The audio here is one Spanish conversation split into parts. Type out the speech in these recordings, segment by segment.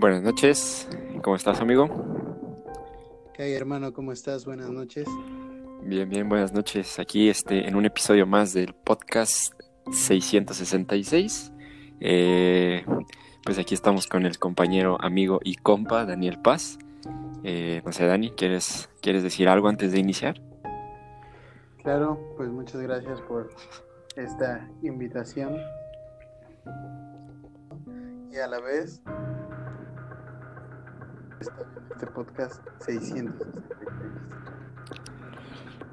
Buenas noches, ¿cómo estás amigo? ¿Qué hay hermano? ¿Cómo estás? Buenas noches. Bien, bien, buenas noches. Aquí este, en un episodio más del podcast 666. Eh, pues aquí estamos con el compañero, amigo y compa Daniel Paz. Eh, no sé, Dani, ¿quieres, ¿quieres decir algo antes de iniciar? Claro, pues muchas gracias por esta invitación. Y a la vez, este podcast 666.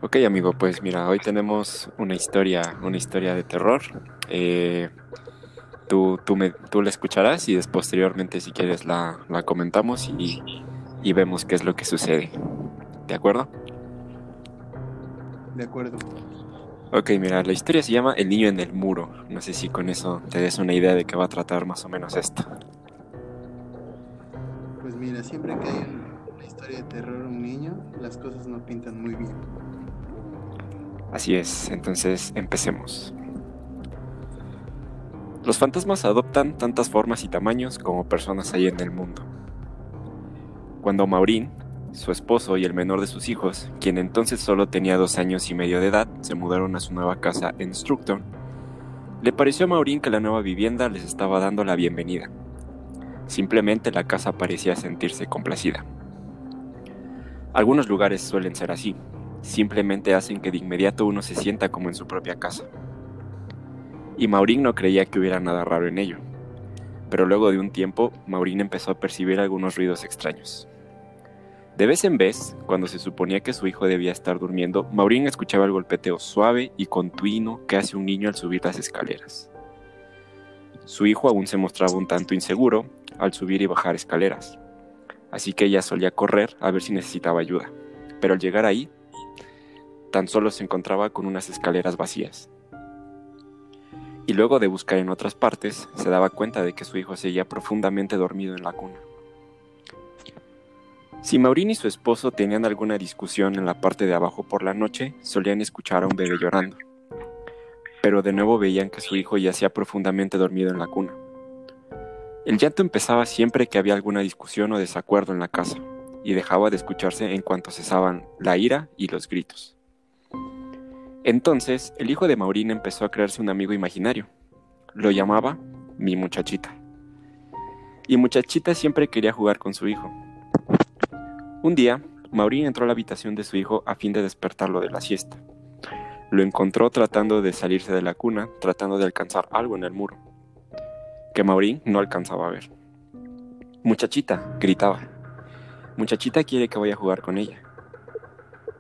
Ok, amigo, pues mira, hoy tenemos una historia, una historia de terror. Eh, tú, tú, me, tú la escucharás y después, posteriormente, si quieres, la, la comentamos y, y vemos qué es lo que sucede. ¿De acuerdo? De acuerdo. Ok, mira, la historia se llama El niño en el muro. No sé si con eso te des una idea de qué va a tratar más o menos esto. Mira, siempre que hay una historia de terror un niño, las cosas no pintan muy bien. Así es, entonces empecemos. Los fantasmas adoptan tantas formas y tamaños como personas hay en el mundo. Cuando Maureen, su esposo y el menor de sus hijos, quien entonces solo tenía dos años y medio de edad, se mudaron a su nueva casa en Structon, le pareció a Maureen que la nueva vivienda les estaba dando la bienvenida. Simplemente la casa parecía sentirse complacida. Algunos lugares suelen ser así, simplemente hacen que de inmediato uno se sienta como en su propia casa. Y Maureen no creía que hubiera nada raro en ello. Pero luego de un tiempo, Maureen empezó a percibir algunos ruidos extraños. De vez en vez, cuando se suponía que su hijo debía estar durmiendo, Maureen escuchaba el golpeteo suave y continuo que hace un niño al subir las escaleras. Su hijo aún se mostraba un tanto inseguro al subir y bajar escaleras, así que ella solía correr a ver si necesitaba ayuda, pero al llegar ahí, tan solo se encontraba con unas escaleras vacías. Y luego de buscar en otras partes, se daba cuenta de que su hijo seguía profundamente dormido en la cuna. Si Maureen y su esposo tenían alguna discusión en la parte de abajo por la noche, solían escuchar a un bebé llorando. Pero de nuevo veían que su hijo yacía profundamente dormido en la cuna. El llanto empezaba siempre que había alguna discusión o desacuerdo en la casa, y dejaba de escucharse en cuanto cesaban la ira y los gritos. Entonces, el hijo de Maureen empezó a crearse un amigo imaginario. Lo llamaba mi muchachita. Y muchachita siempre quería jugar con su hijo, un día, Maureen entró a la habitación de su hijo a fin de despertarlo de la siesta. Lo encontró tratando de salirse de la cuna, tratando de alcanzar algo en el muro, que Maureen no alcanzaba a ver. Muchachita, gritaba. Muchachita quiere que vaya a jugar con ella.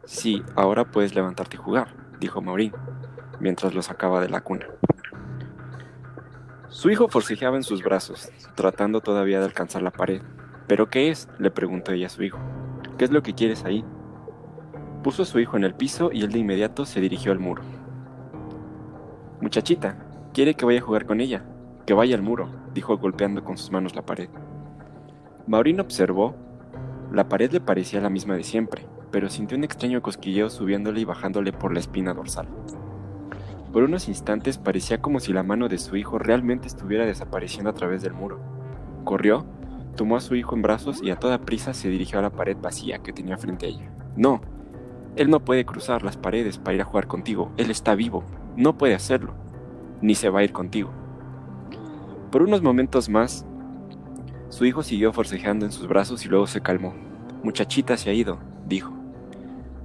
Sí, ahora puedes levantarte y jugar, dijo Maureen, mientras lo sacaba de la cuna. Su hijo forcejeaba en sus brazos, tratando todavía de alcanzar la pared. ¿Pero qué es? le preguntó ella a su hijo. ¿Qué es lo que quieres ahí? Puso a su hijo en el piso y él de inmediato se dirigió al muro. Muchachita, quiere que vaya a jugar con ella. Que vaya al muro, dijo golpeando con sus manos la pared. Maureen observó. La pared le parecía la misma de siempre, pero sintió un extraño cosquilleo subiéndole y bajándole por la espina dorsal. Por unos instantes parecía como si la mano de su hijo realmente estuviera desapareciendo a través del muro. Corrió Tomó a su hijo en brazos y a toda prisa se dirigió a la pared vacía que tenía frente a ella. No, él no puede cruzar las paredes para ir a jugar contigo. Él está vivo. No puede hacerlo. Ni se va a ir contigo. Por unos momentos más, su hijo siguió forcejeando en sus brazos y luego se calmó. Muchachita se ha ido, dijo.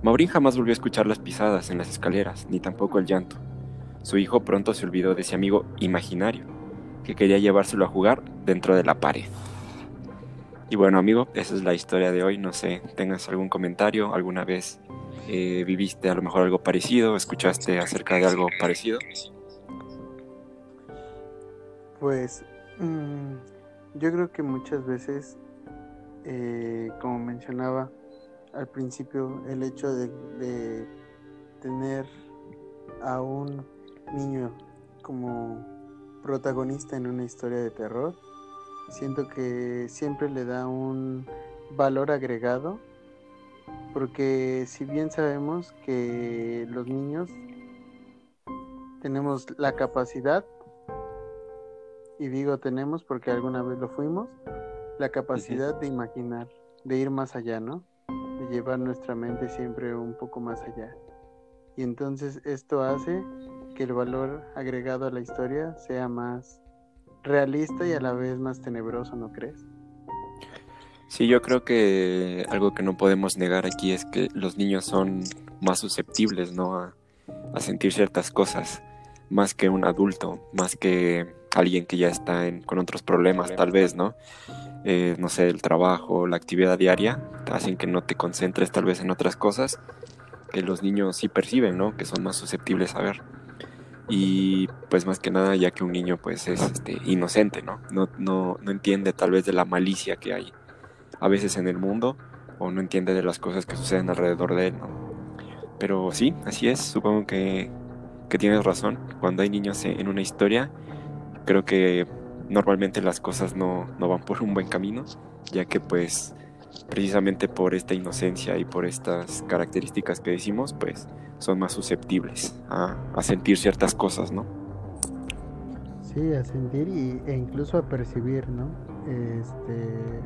Maureen jamás volvió a escuchar las pisadas en las escaleras, ni tampoco el llanto. Su hijo pronto se olvidó de ese amigo imaginario, que quería llevárselo a jugar dentro de la pared. Y bueno, amigo, esa es la historia de hoy. No sé, ¿tengas algún comentario? ¿Alguna vez eh, viviste a lo mejor algo parecido? ¿Escuchaste acerca de algo parecido? Pues mmm, yo creo que muchas veces, eh, como mencionaba al principio, el hecho de, de tener a un niño como protagonista en una historia de terror, siento que siempre le da un valor agregado porque si bien sabemos que los niños tenemos la capacidad y digo tenemos porque alguna vez lo fuimos la capacidad de imaginar, de ir más allá, ¿no? De llevar nuestra mente siempre un poco más allá. Y entonces esto hace que el valor agregado a la historia sea más realista y a la vez más tenebroso, ¿no crees? Sí, yo creo que algo que no podemos negar aquí es que los niños son más susceptibles, ¿no? A, sentir ciertas cosas, más que un adulto, más que alguien que ya está con otros problemas, tal vez, ¿no? Eh, no sé, el trabajo, la actividad diaria, hacen que no te concentres tal vez en otras cosas que los niños sí perciben, ¿no? Que son más susceptibles a ver. Y pues más que nada ya que un niño pues es este, inocente, ¿no? No, no, no entiende tal vez de la malicia que hay a veces en el mundo o no entiende de las cosas que suceden alrededor de él, ¿no? Pero sí, así es, supongo que, que tienes razón. Cuando hay niños en una historia, creo que normalmente las cosas no, no van por un buen camino, ya que pues precisamente por esta inocencia y por estas características que decimos, pues son más susceptibles a, a sentir ciertas cosas, ¿no? Sí, a sentir y, e incluso a percibir, ¿no? Este,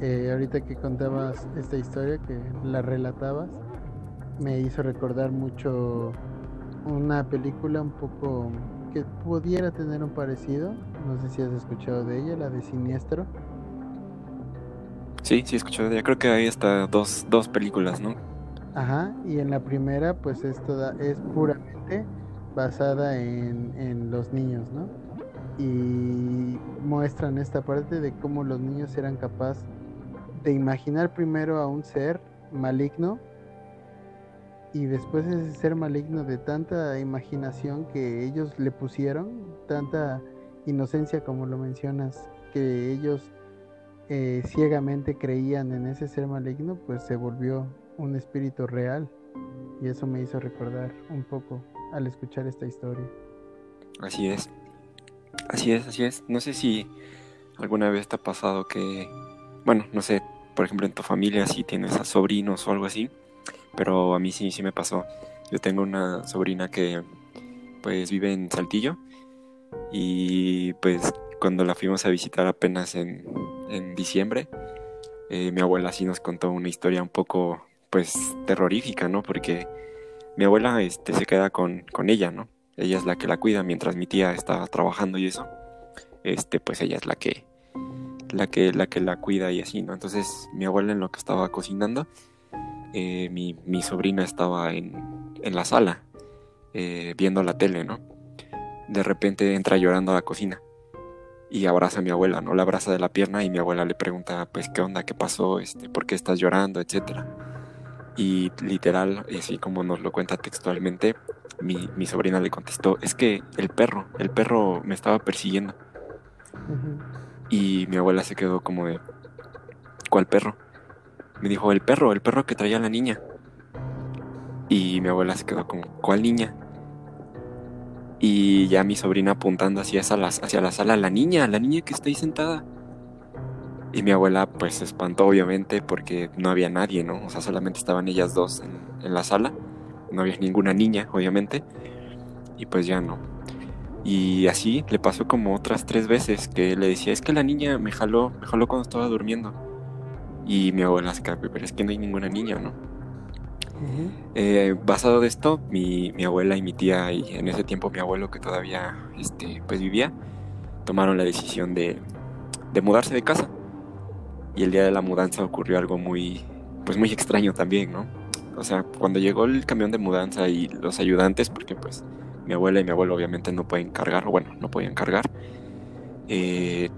eh, ahorita que contabas esta historia, que la relatabas, me hizo recordar mucho una película un poco que pudiera tener un parecido. No sé si has escuchado de ella, la de Siniestro. Sí, sí he escuchado de ella. Creo que hay hasta dos, dos películas, ¿no? Ajá, y en la primera pues es, toda, es puramente basada en, en los niños, ¿no? Y muestran esta parte de cómo los niños eran capaces de imaginar primero a un ser maligno y después ese ser maligno de tanta imaginación que ellos le pusieron, tanta inocencia como lo mencionas, que ellos eh, ciegamente creían en ese ser maligno, pues se volvió un espíritu real. Y eso me hizo recordar un poco al escuchar esta historia. Así es. Así es, así es. No sé si alguna vez te ha pasado que bueno, no sé, por ejemplo en tu familia si tienes a sobrinos o algo así, pero a mí sí, sí me pasó. Yo tengo una sobrina que pues vive en Saltillo y pues cuando la fuimos a visitar apenas en, en diciembre, eh, mi abuela sí nos contó una historia un poco pues terrorífica, ¿no? Porque mi abuela este, se queda con, con ella, ¿no? Ella es la que la cuida mientras mi tía está trabajando y eso. Este, pues ella es la que la que, la que la cuida y así, ¿no? Entonces mi abuela en lo que estaba cocinando, eh, mi, mi, sobrina estaba en, en la sala eh, viendo la tele, ¿no? De repente entra llorando a la cocina y abraza a mi abuela, ¿no? La abraza de la pierna y mi abuela le pregunta, pues, ¿qué onda? ¿Qué pasó? Este, ¿Por qué estás llorando? Etcétera. Y literal, así como nos lo cuenta textualmente, mi, mi, sobrina le contestó, es que el perro, el perro me estaba persiguiendo. Y mi abuela se quedó como de, ¿cuál perro? Me dijo, el perro, el perro que traía la niña. Y mi abuela se quedó como, ¿cuál niña? Y ya mi sobrina apuntando hacia, la, hacia la sala, la niña, la niña que está ahí sentada. Y mi abuela pues se espantó obviamente porque no había nadie, ¿no? O sea, solamente estaban ellas dos en, en la sala. No había ninguna niña, obviamente. Y pues ya no. Y así le pasó como otras tres veces que le decía, es que la niña me jaló, me jaló cuando estaba durmiendo. Y mi abuela se quedó, pero es que no hay ninguna niña, ¿no? Eh, basado de esto, mi, mi, abuela y mi tía, y en ese tiempo mi abuelo que todavía este, pues vivía, tomaron la decisión de, de mudarse de casa. Y el día de la mudanza ocurrió algo muy, pues muy extraño también, ¿no? O sea, cuando llegó el camión de mudanza y los ayudantes, porque pues mi abuela y mi abuelo obviamente no pueden cargar, o bueno, no podían cargar. Eh,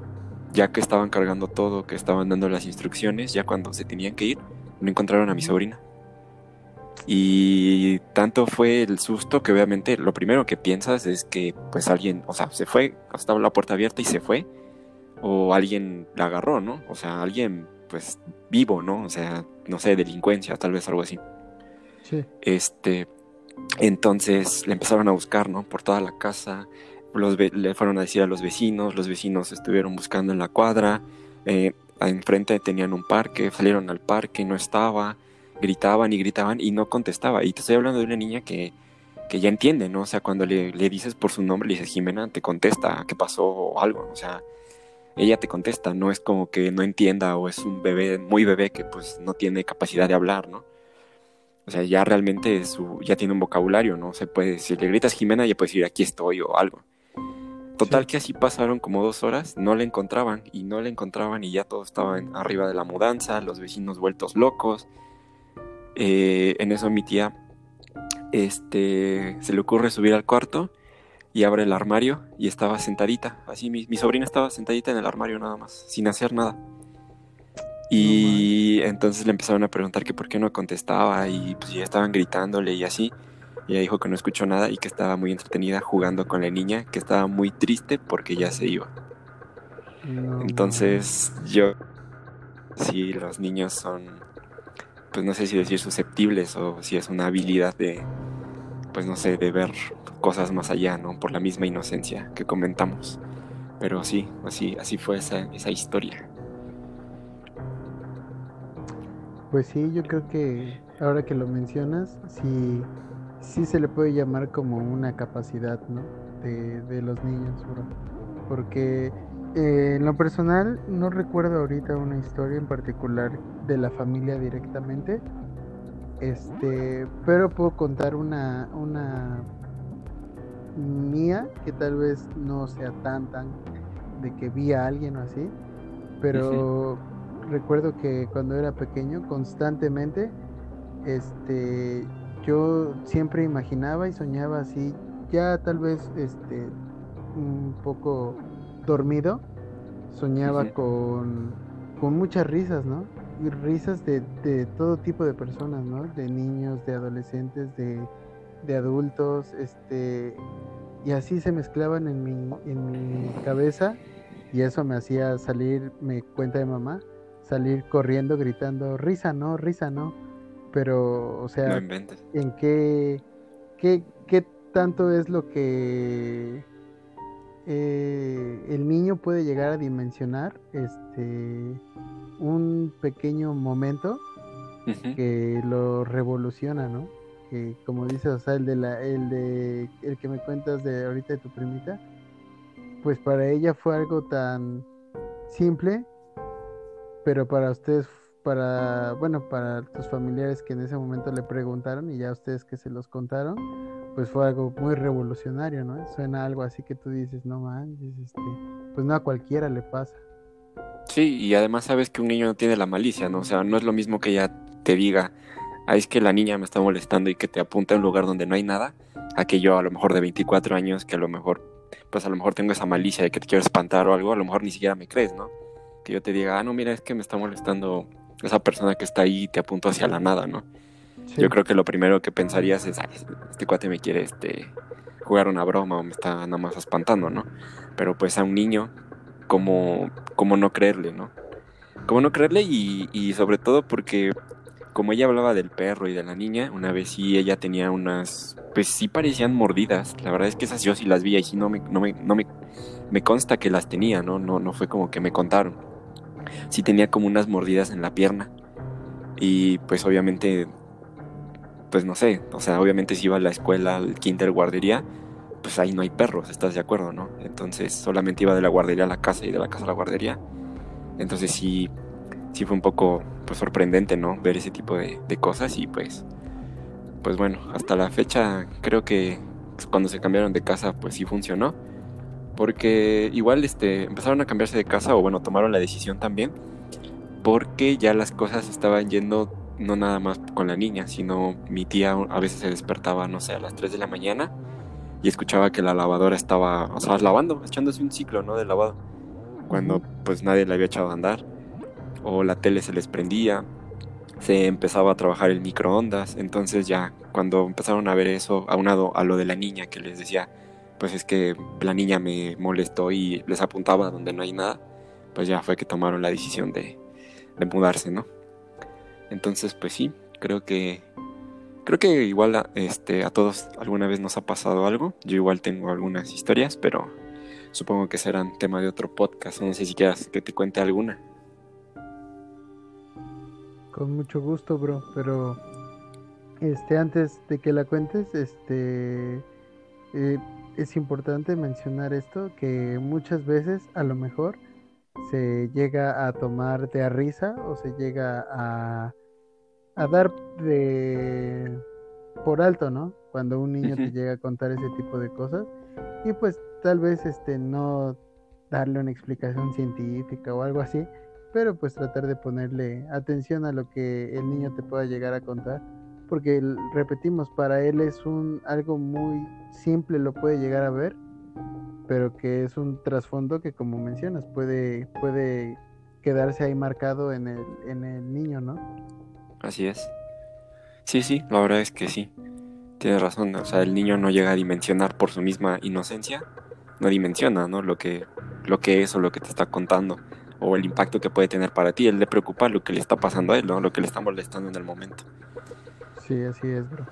ya que estaban cargando todo, que estaban dando las instrucciones, ya cuando se tenían que ir, no encontraron a mi sobrina. Y tanto fue el susto que obviamente lo primero que piensas es que pues alguien, o sea, se fue, estaba la puerta abierta y se fue, o alguien la agarró, ¿no? O sea, alguien pues vivo, ¿no? O sea, no sé, delincuencia, tal vez algo así. Sí. Este, entonces le empezaron a buscar, ¿no? Por toda la casa. Los le fueron a decir a los vecinos, los vecinos estuvieron buscando en la cuadra, eh, enfrente tenían un parque, salieron al parque, no estaba, gritaban y gritaban y no contestaba. Y te estoy hablando de una niña que, que ya entiende, ¿no? O sea, cuando le, le, dices por su nombre, le dices Jimena, te contesta qué pasó o algo, o sea, ella te contesta, no es como que no entienda o es un bebé muy bebé que pues no tiene capacidad de hablar, ¿no? O sea, ya realmente su, ya tiene un vocabulario, ¿no? Se puede, si le gritas Jimena, ya puedes decir aquí estoy o algo. Total que así pasaron como dos horas, no le encontraban y no le encontraban y ya todo estaba arriba de la mudanza, los vecinos vueltos locos. Eh, en eso mi tía este, se le ocurre subir al cuarto y abre el armario y estaba sentadita. Así mi, mi sobrina estaba sentadita en el armario nada más, sin hacer nada. Y entonces le empezaron a preguntar que por qué no contestaba y pues ya estaban gritándole y así. Y ella dijo que no escuchó nada y que estaba muy entretenida jugando con la niña, que estaba muy triste porque ya se iba. entonces yo, si los niños son, pues no sé si decir susceptibles o si es una habilidad de, pues no sé, de ver cosas más allá, ¿no? Por la misma inocencia que comentamos. Pero sí, así, así fue esa, esa historia. Pues sí, yo creo que ahora que lo mencionas, sí, sí se le puede llamar como una capacidad, ¿no? De, de los niños. Porque eh, en lo personal no recuerdo ahorita una historia en particular de la familia directamente, este, pero puedo contar una, una mía que tal vez no sea tan tan de que vi a alguien o así, pero recuerdo que cuando era pequeño constantemente este yo siempre imaginaba y soñaba así, ya tal vez este un poco dormido, soñaba con, con muchas risas, ¿no? Y risas de, de, todo tipo de personas, ¿no? De niños, de adolescentes, de, de adultos, este, y así se mezclaban en mi, en mi cabeza y eso me hacía salir, me cuenta de mamá, salir corriendo gritando, risa no, risa no, pero, o sea, ¿en qué, qué, qué tanto es lo que eh, el niño puede llegar a dimensionar este un pequeño momento que lo revoluciona, ¿no? que como dices, o sea, el de la, el de el que me cuentas de ahorita de tu primita, pues para ella fue algo tan simple, pero para ustedes, para, bueno, para tus familiares que en ese momento le preguntaron y ya ustedes que se los contaron, pues fue algo muy revolucionario, ¿no? Suena algo así que tú dices, no manches, este, pues no a cualquiera le pasa. Sí, y además sabes que un niño no tiene la malicia, ¿no? O sea, no es lo mismo que ella te diga, ah, es que la niña me está molestando y que te apunta a un lugar donde no hay nada, a que yo a lo mejor de 24 años, que a lo mejor, pues a lo mejor tengo esa malicia de que te quiero espantar o algo, a lo mejor ni siquiera me crees, ¿no? Que yo te diga, ah, no, mira, es que me está molestando esa persona que está ahí te apunto hacia la nada, ¿no? Yo creo que lo primero que pensarías es, este cuate me quiere este, jugar una broma o me está nada más espantando, ¿no? Pero pues a un niño, ¿cómo, cómo no creerle, no? ¿Cómo no creerle? Y, y sobre todo porque como ella hablaba del perro y de la niña, una vez sí ella tenía unas, pues sí parecían mordidas. La verdad es que esas yo sí las vi y sí no me, no me, no me, me consta que las tenía, ¿no? No, no fue como que me contaron. Sí tenía como unas mordidas en la pierna. Y pues obviamente, pues no sé, o sea, obviamente si iba a la escuela, al kinder, guardería, pues ahí no hay perros, ¿estás de acuerdo, no? Entonces solamente iba de la guardería a la casa y de la casa a la guardería. Entonces sí, sí fue un poco pues, sorprendente, ¿no? Ver ese tipo de, cosas y pues, pues bueno, hasta la fecha creo que cuando se cambiaron de casa pues sí funcionó. Porque igual este, empezaron a cambiarse de casa o bueno, tomaron la decisión también. Porque ya las cosas estaban yendo no nada más con la niña, sino mi tía a veces se despertaba, no sé, a las 3 de la mañana y escuchaba que la lavadora estaba, o sea, lavando, echándose un ciclo, ¿no? De lavado. Cuando pues nadie la había echado a andar o la tele se les prendía, se empezaba a trabajar el microondas, entonces ya cuando empezaron a ver eso, aunado a lo de la niña que les decía, pues es que la niña me molestó y les apuntaba donde no hay nada, pues ya fue que tomaron la decisión de, mudarse, ¿no? Entonces, pues sí, creo que creo que igual a, este, a todos alguna vez nos ha pasado algo. Yo igual tengo algunas historias, pero supongo que serán tema de otro podcast. No sé si quieras que te cuente alguna. Con mucho gusto, bro, pero este antes de que la cuentes, este eh, es importante mencionar esto que muchas veces a lo mejor se llega a tomar de a risa o se llega a, a dar de por alto, ¿no? Cuando un niño te llega a contar ese tipo de cosas y pues tal vez este no darle una explicación científica o algo así, pero pues tratar de ponerle atención a lo que el niño te pueda llegar a contar, porque repetimos, para él es un algo muy simple, lo puede llegar a ver, pero que es un trasfondo que como mencionas puede puede quedarse ahí marcado en el en el niño, ¿no? Así es. Sí, sí, la verdad es que sí. Tienes razón, o sea, el niño no llega a dimensionar por su misma inocencia, no dimensiona, ¿no? Lo que lo que es o lo que te está contando o el impacto que puede tener para ti. Él le preocupa lo que le está pasando a él, ¿no? Lo que le está molestando en el momento. Sí, así es, bro.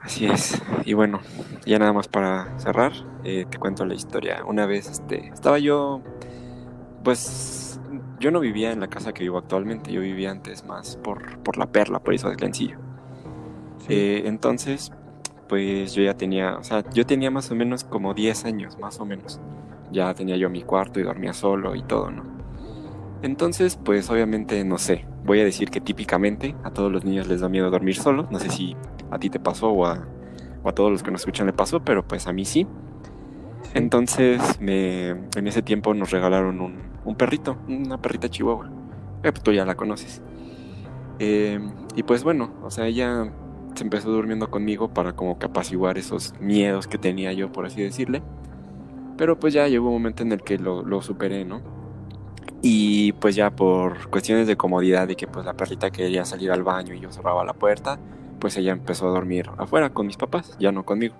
Así es. Y bueno, ya nada más para cerrar, eh, te cuento la historia. Una vez este, estaba yo, pues yo no vivía en la casa que vivo actualmente, yo vivía antes más por, por la perla, por eso de Glencillo. Eh, entonces, pues yo ya tenía, o sea, yo tenía más o menos como 10 años, más o menos. Ya tenía yo mi cuarto y dormía solo y todo, ¿no? Entonces, pues obviamente, no sé, voy a decir que típicamente a todos los niños les da miedo dormir solos. No sé si a ti te pasó o a, todos los que nos escuchan le pasó, pero pues a mí sí. Entonces, me, en ese tiempo nos regalaron un, perrito, una perrita chihuahua. Eh, pues tú ya la conoces. Em, y pues bueno, o sea, ella se empezó durmiendo conmigo para como que apaciguar esos miedos que tenía yo, por así decirle. Pero pues ya llegó un momento en el que lo, lo superé, ¿no? Y pues ya por cuestiones de comodidad de que pues la perrita quería salir al baño y yo cerraba la puerta, pues ella empezó a dormir afuera con mis papás, ya no conmigo.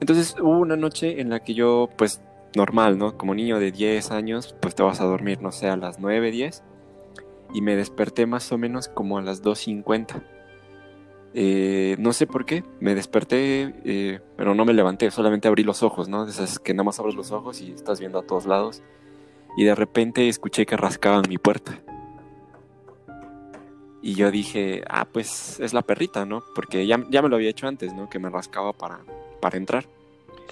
Entonces hubo una noche en la que yo pues normal, ¿no? Como niño de 10 años, pues te vas a dormir, no sé, a las 9, 10. Y me desperté más o menos como a las 2.50. Eh, no sé por qué, me desperté, eh, pero no me levanté, solamente abrí los ojos, ¿no? Esas que nada más abres los ojos y estás viendo a todos lados y de repente escuché que rascaban mi puerta. Y yo dije, ah, pues es la perrita, ¿no? Porque ya, ya me lo había hecho antes, ¿no? Que me rascaba para, para entrar.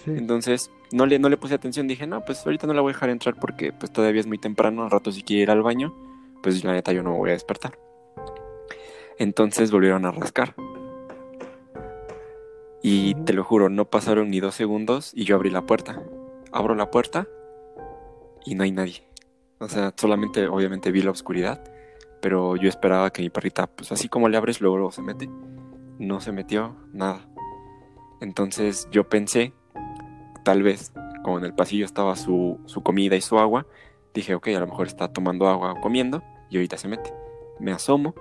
Entonces, no le, no le puse atención, dije, no, pues ahorita no la voy a dejar entrar porque pues todavía es muy temprano, al rato si quiere ir al baño, pues la neta yo no me voy a despertar. Entonces volvieron a rascar. Y te lo juro, no pasaron ni dos segundos y yo abrí la puerta. Abro la puerta y no hay nadie. O sea, solamente obviamente vi la oscuridad, pero yo esperaba que mi perrita, pues así como le abres, luego, luego se mete. No se metió, nada. Entonces yo pensé, tal vez, como en el pasillo estaba su, su comida y su agua, dije, ok, a lo mejor está tomando agua o comiendo y ahorita se mete. Me asomo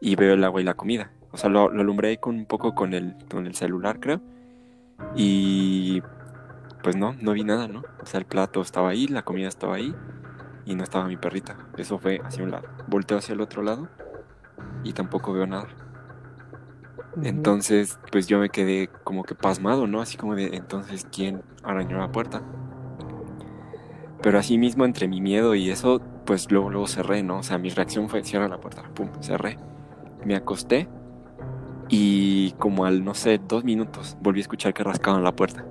y veo el agua y la comida. O sea, lo, lo alumbré con un poco con el, con el celular, creo. Y pues no, no vi nada, ¿no? O sea, el plato estaba ahí, la comida estaba ahí y no estaba mi perrita. Eso fue hacia un lado. Volteo hacia el otro lado y tampoco veo nada. Entonces, pues yo me quedé como que pasmado, ¿no? Así como de, entonces, ¿quién arañó la puerta? Pero así mismo, entre mi miedo y eso, pues luego, luego cerré, ¿no? O sea, mi reacción fue, cierra la puerta, pum, cerré. Me acosté y como al, no sé, dos minutos, volví a escuchar que rascaban la puerta.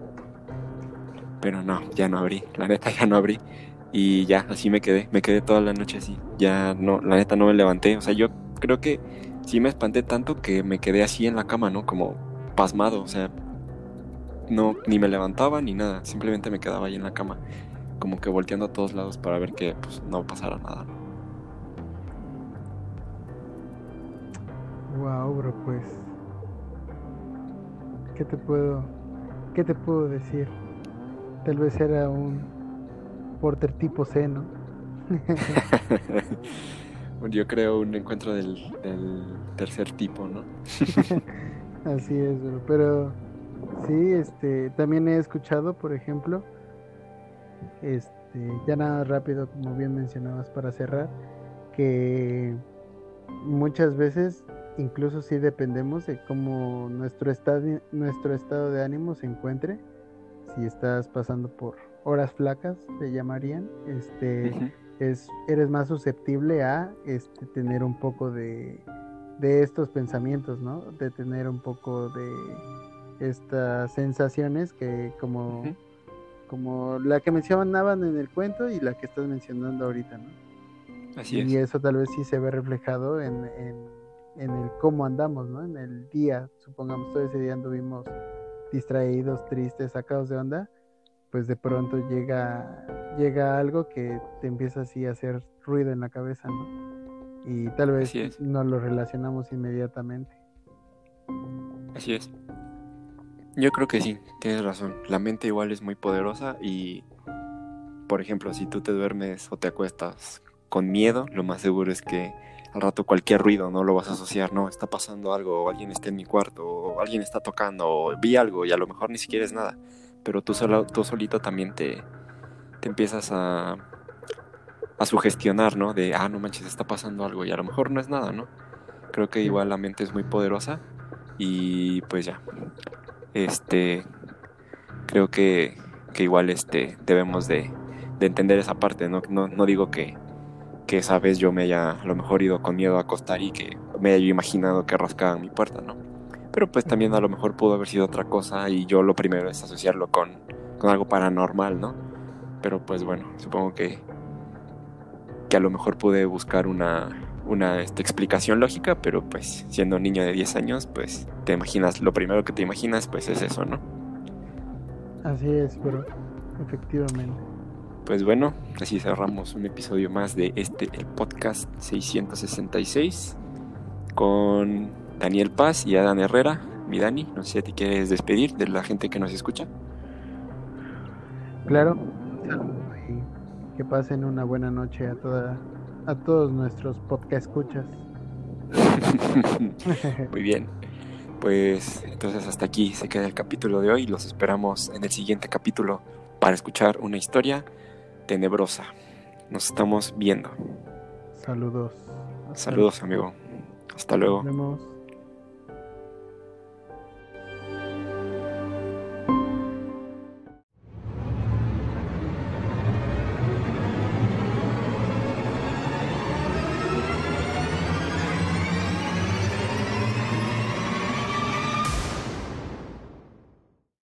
Pero no, ya no abrí, la neta ya no abrí. Y ya, así me quedé, me quedé toda la noche así. Ya no, la neta no me levanté. O sea, yo creo que sí me espanté tanto que me quedé así en la cama, ¿no? Como pasmado, o sea, no, ni me levantaba ni nada, simplemente me quedaba ahí en la cama, como que volteando a todos lados para ver que pues, no pasara nada. Wow, bro, pues. ¿Qué te puedo. ¿Qué te puedo decir? Tal vez era un porter tipo C, ¿no? Yo creo un encuentro del, tercer tipo, ¿no? Así es, pero sí, este, también he escuchado, por ejemplo, este, ya nada rápido, como bien mencionabas para cerrar, que muchas veces incluso sí dependemos de cómo nuestro estado, nuestro estado de ánimo se encuentre si estás pasando por horas flacas, se llamarían, este, es, eres más susceptible a este, tener un poco de, de estos pensamientos, ¿no? De tener un poco de estas sensaciones que como, como la que mencionaban en el cuento y la que estás mencionando ahorita, ¿no? Así y es. eso tal vez sí se ve reflejado en, en, en el cómo andamos, ¿no? En el día, supongamos todo ese día anduvimos distraídos, tristes, sacados de onda, pues de pronto llega, llega algo que te empieza así a hacer ruido en la cabeza, ¿no? Y tal vez no lo relacionamos inmediatamente. Así es. Yo creo que sí, tienes razón. La mente igual es muy poderosa y, por ejemplo, si tú te duermes o te acuestas con miedo, lo más seguro es que al rato cualquier ruido no lo vas a asociar, no, está pasando algo, o alguien está en mi cuarto, o alguien está tocando, o vi algo y a lo mejor ni siquiera es nada. Pero tú, solo, tú solito también te, te empiezas a, a sugestionar, ¿no? De, ah, no manches, está pasando algo y a lo mejor no es nada, ¿no? Creo que igual la mente es muy poderosa y pues ya, este, creo que, que igual este, debemos de, de entender esa parte, ¿no? No, no digo que, que esa vez yo me haya a lo mejor ido con miedo a acostar y que me haya imaginado que rascaban mi puerta, ¿no? Pero pues también a lo mejor pudo haber sido otra cosa y yo lo primero es asociarlo con, con algo paranormal, ¿no? Pero pues bueno, supongo que, que a lo mejor pude buscar una, una este, explicación lógica, pero pues siendo un niño de 10 años, pues te imaginas, lo primero que te imaginas pues es eso, ¿no? Así es, bro. Efectivamente. Pues bueno, así cerramos un episodio más de este, el podcast 666, con Daniel Paz y Adán Herrera. Mi Dani, no sé si te quieres despedir de la gente que nos escucha. Claro. Y que pasen una buena noche a toda, a todos nuestros podcast escuchas. Muy bien. Pues entonces hasta aquí se queda el capítulo de hoy. Los esperamos en el siguiente capítulo para escuchar una historia tenebrosa. Nos estamos viendo. Saludos. Saludos, amigo. Hasta luego. Nos vemos.